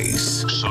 Sunrise. Solo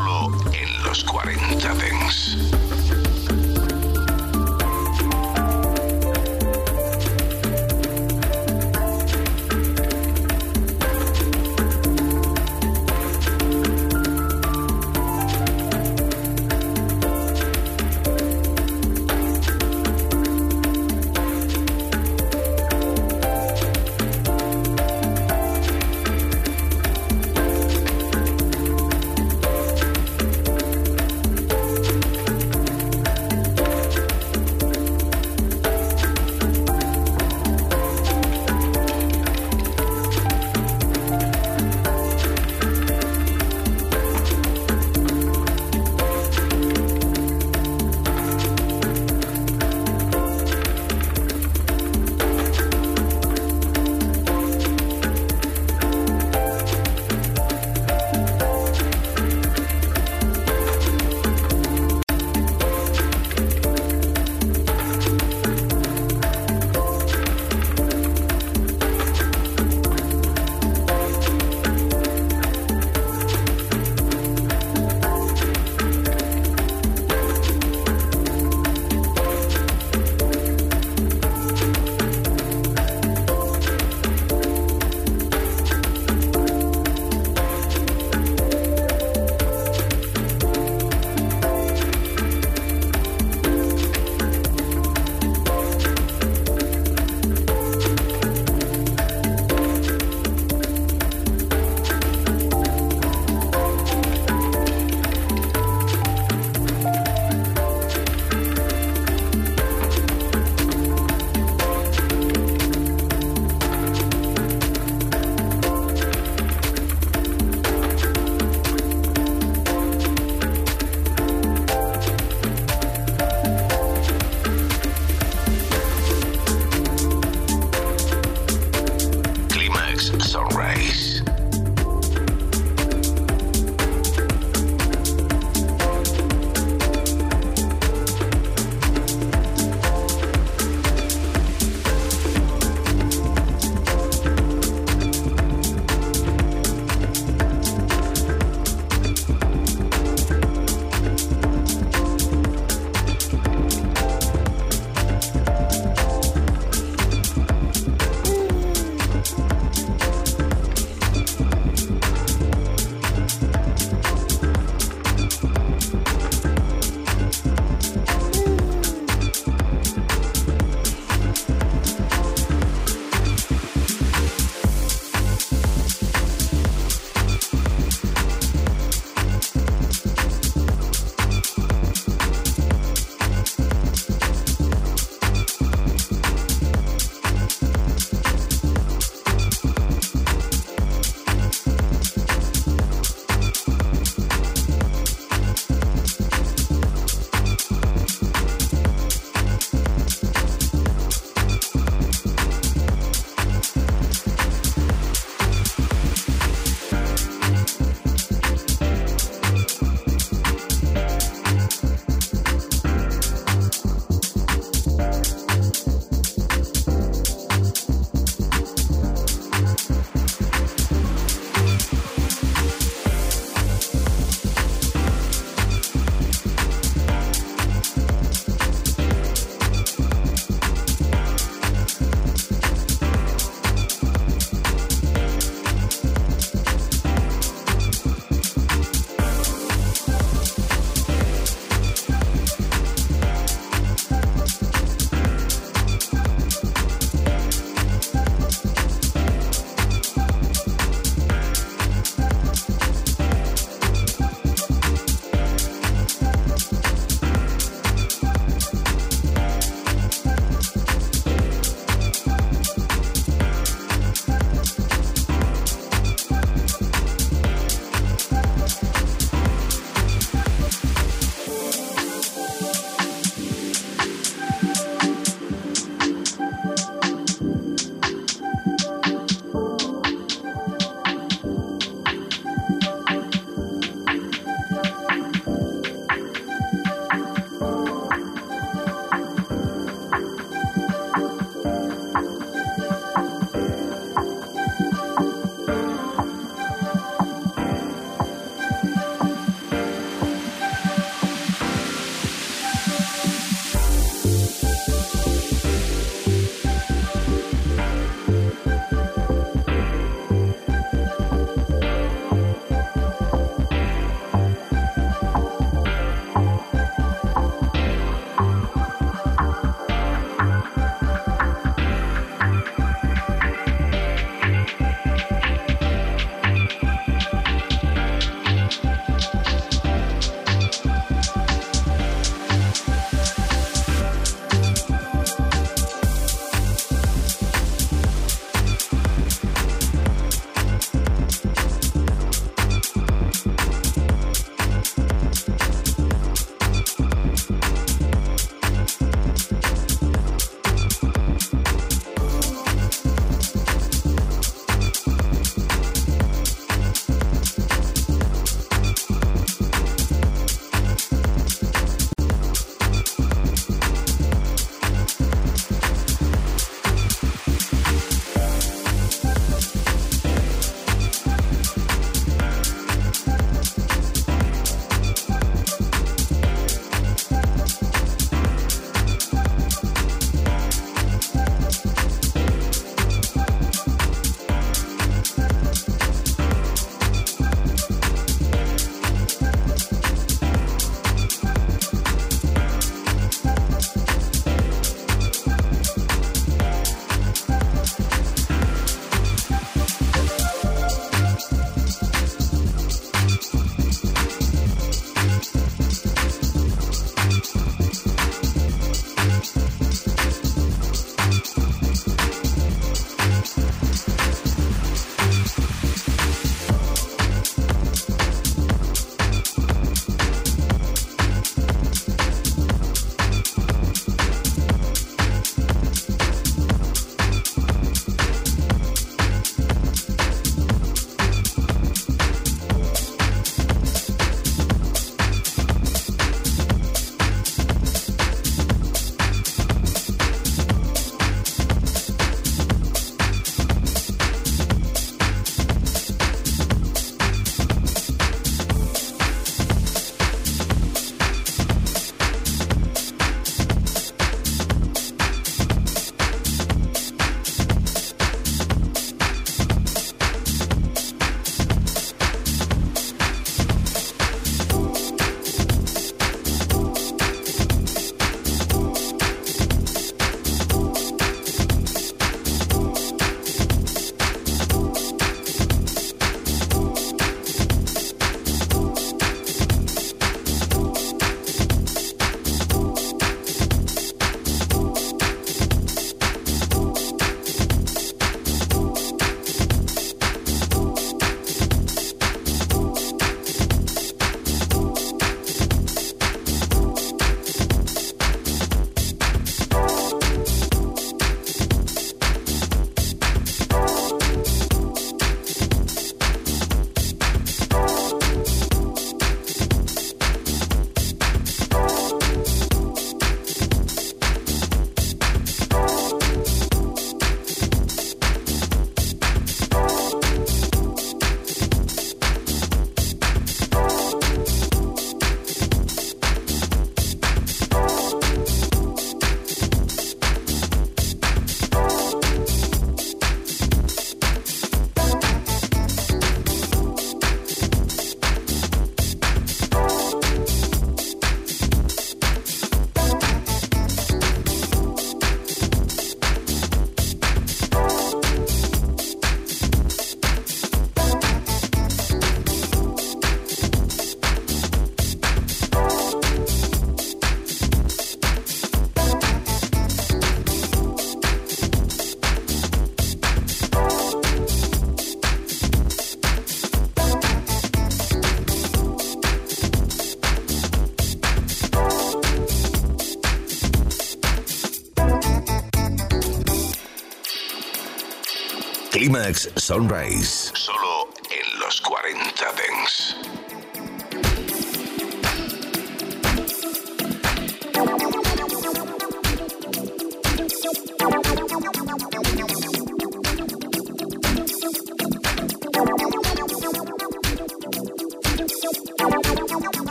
Climax Sunrise.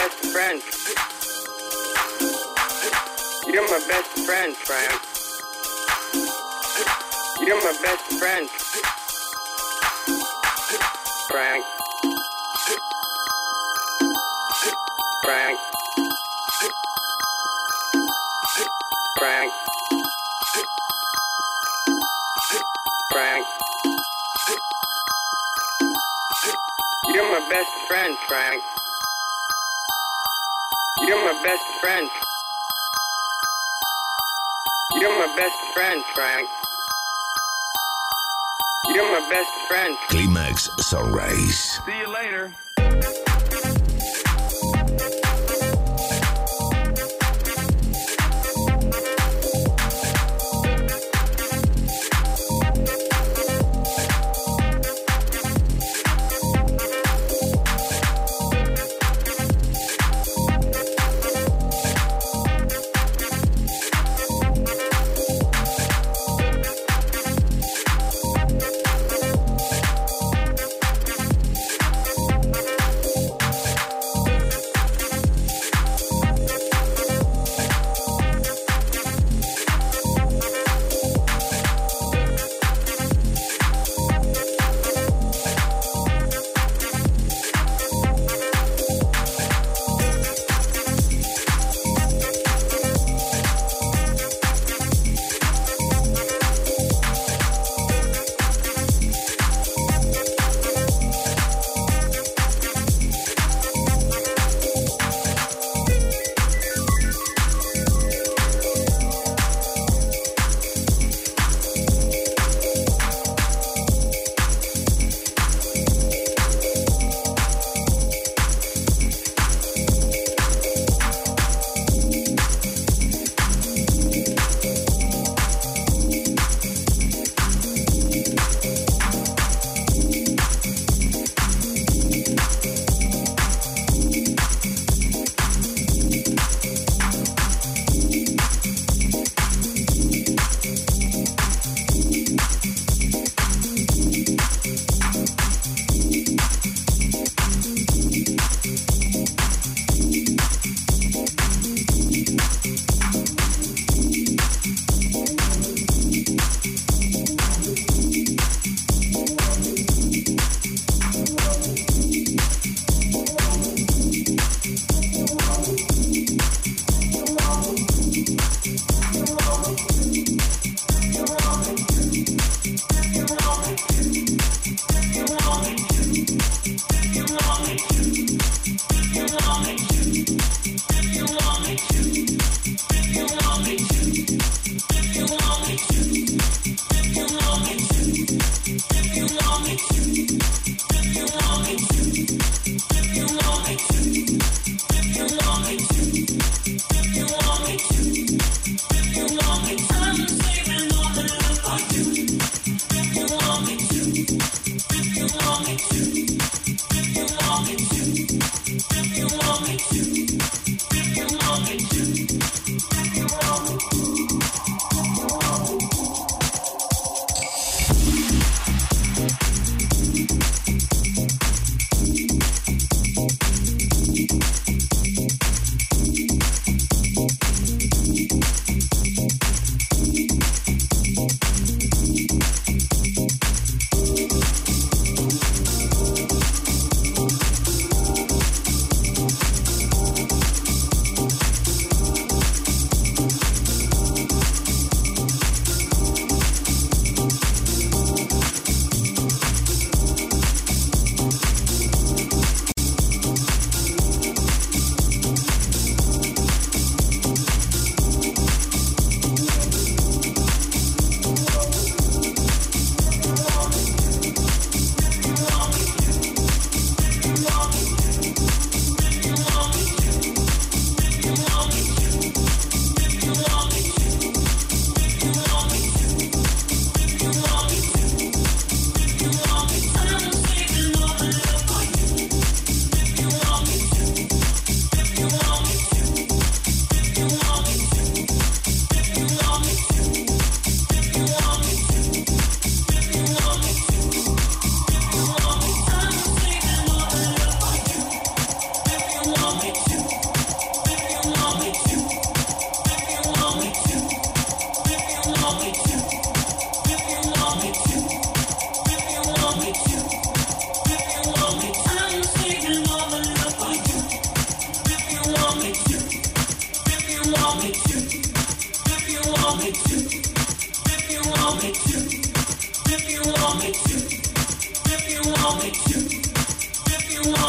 Best friend. You're my best friend, Frank. You're my best friend. Frank. Frank. Frank. Frank. You're my best friend, Frank. You're my best friend. You're my best friend, Frank. You're my best friend. Climax Sunrise. See you later.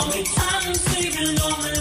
on me. I've been sleeping on me.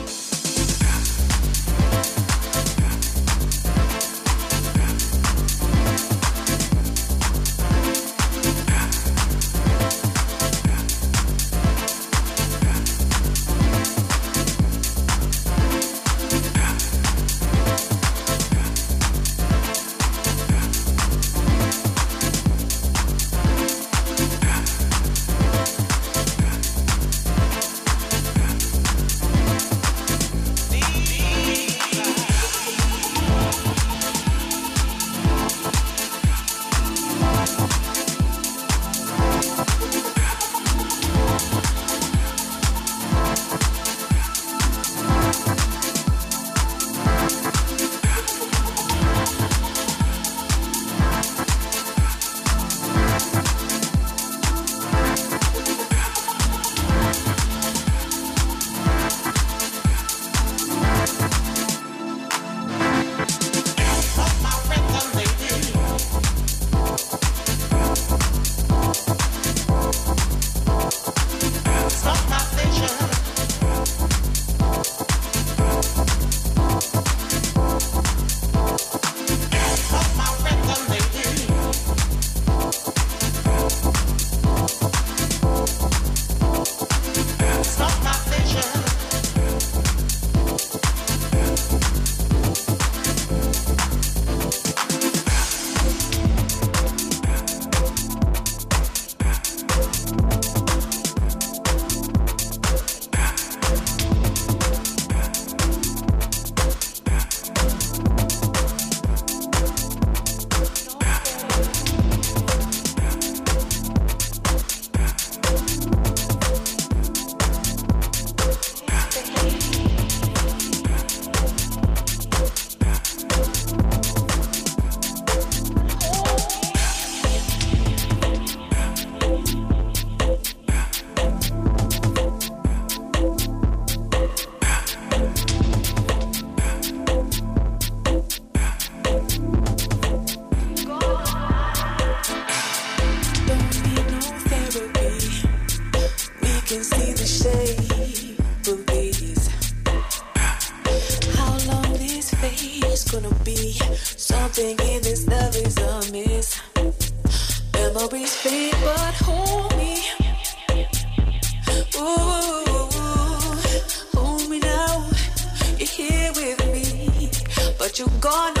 But you're